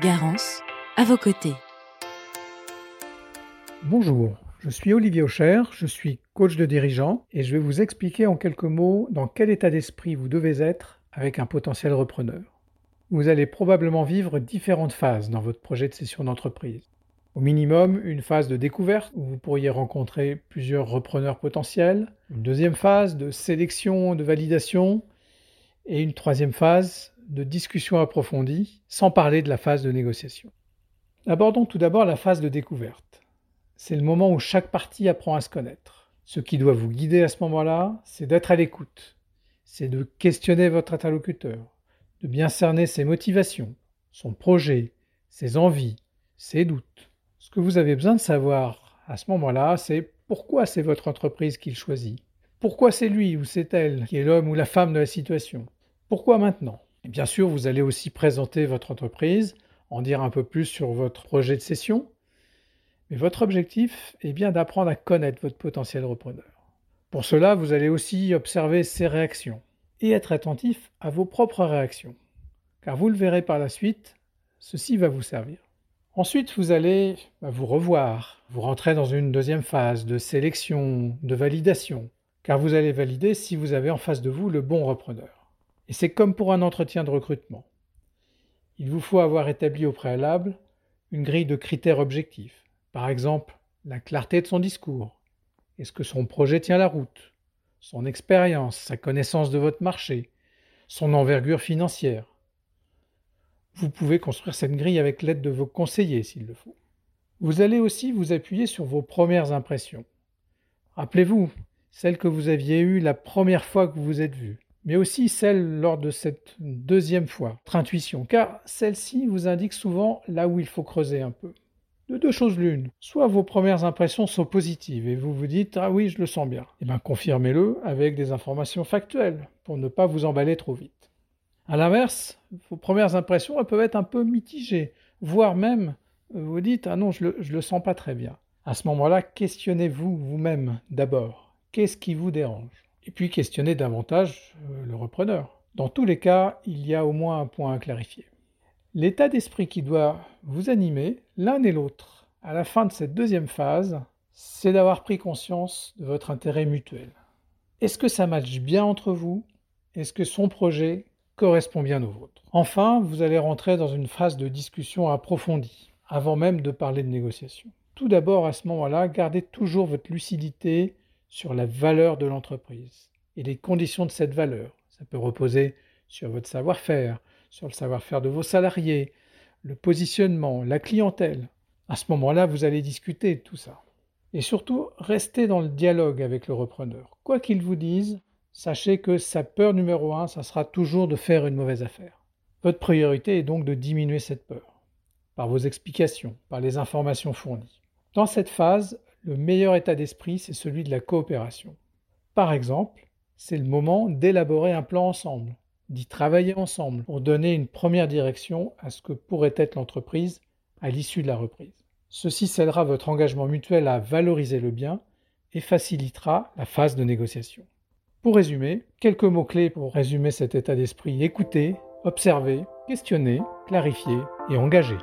Garance, à vos côtés. Bonjour, je suis Olivier Aucher, je suis coach de dirigeant et je vais vous expliquer en quelques mots dans quel état d'esprit vous devez être avec un potentiel repreneur. Vous allez probablement vivre différentes phases dans votre projet de session d'entreprise. Au minimum, une phase de découverte où vous pourriez rencontrer plusieurs repreneurs potentiels, une deuxième phase de sélection, de validation, et une troisième phase de discussion approfondie, sans parler de la phase de négociation. Abordons tout d'abord la phase de découverte. C'est le moment où chaque partie apprend à se connaître. Ce qui doit vous guider à ce moment-là, c'est d'être à l'écoute, c'est de questionner votre interlocuteur, de bien cerner ses motivations, son projet, ses envies, ses doutes. Ce que vous avez besoin de savoir à ce moment-là, c'est pourquoi c'est votre entreprise qu'il choisit. Pourquoi c'est lui ou c'est elle qui est l'homme ou la femme de la situation Pourquoi maintenant? Bien sûr, vous allez aussi présenter votre entreprise, en dire un peu plus sur votre projet de session. Mais votre objectif est bien d'apprendre à connaître votre potentiel repreneur. Pour cela, vous allez aussi observer ses réactions et être attentif à vos propres réactions. Car vous le verrez par la suite, ceci va vous servir. Ensuite, vous allez bah, vous revoir. Vous rentrez dans une deuxième phase de sélection, de validation, car vous allez valider si vous avez en face de vous le bon repreneur. Et c'est comme pour un entretien de recrutement. Il vous faut avoir établi au préalable une grille de critères objectifs. Par exemple, la clarté de son discours. Est-ce que son projet tient la route? Son expérience, sa connaissance de votre marché, son envergure financière. Vous pouvez construire cette grille avec l'aide de vos conseillers s'il le faut. Vous allez aussi vous appuyer sur vos premières impressions. Rappelez-vous, celles que vous aviez eues la première fois que vous vous êtes vu mais aussi celle lors de cette deuxième fois, votre intuition, car celle-ci vous indique souvent là où il faut creuser un peu. De deux choses l'une, soit vos premières impressions sont positives et vous vous dites ah oui je le sens bien, eh bien confirmez-le avec des informations factuelles pour ne pas vous emballer trop vite. A l'inverse, vos premières impressions elles peuvent être un peu mitigées, voire même vous dites ah non je le, je le sens pas très bien. À ce moment-là, questionnez-vous vous-même d'abord. Qu'est-ce qui vous dérange? Et puis questionner davantage euh, le repreneur. Dans tous les cas, il y a au moins un point à clarifier. L'état d'esprit qui doit vous animer, l'un et l'autre, à la fin de cette deuxième phase, c'est d'avoir pris conscience de votre intérêt mutuel. Est-ce que ça matche bien entre vous? Est-ce que son projet correspond bien au vôtre? Enfin, vous allez rentrer dans une phase de discussion approfondie, avant même de parler de négociation. Tout d'abord, à ce moment-là, gardez toujours votre lucidité sur la valeur de l'entreprise et les conditions de cette valeur. Ça peut reposer sur votre savoir-faire, sur le savoir-faire de vos salariés, le positionnement, la clientèle. À ce moment-là, vous allez discuter de tout ça. Et surtout, restez dans le dialogue avec le repreneur. Quoi qu'il vous dise, sachez que sa peur numéro un, ça sera toujours de faire une mauvaise affaire. Votre priorité est donc de diminuer cette peur, par vos explications, par les informations fournies. Dans cette phase, le meilleur état d'esprit, c'est celui de la coopération. Par exemple, c'est le moment d'élaborer un plan ensemble, d'y travailler ensemble pour donner une première direction à ce que pourrait être l'entreprise à l'issue de la reprise. Ceci scellera votre engagement mutuel à valoriser le bien et facilitera la phase de négociation. Pour résumer, quelques mots-clés pour résumer cet état d'esprit. Écoutez, observez, questionnez, clarifiez et engagez.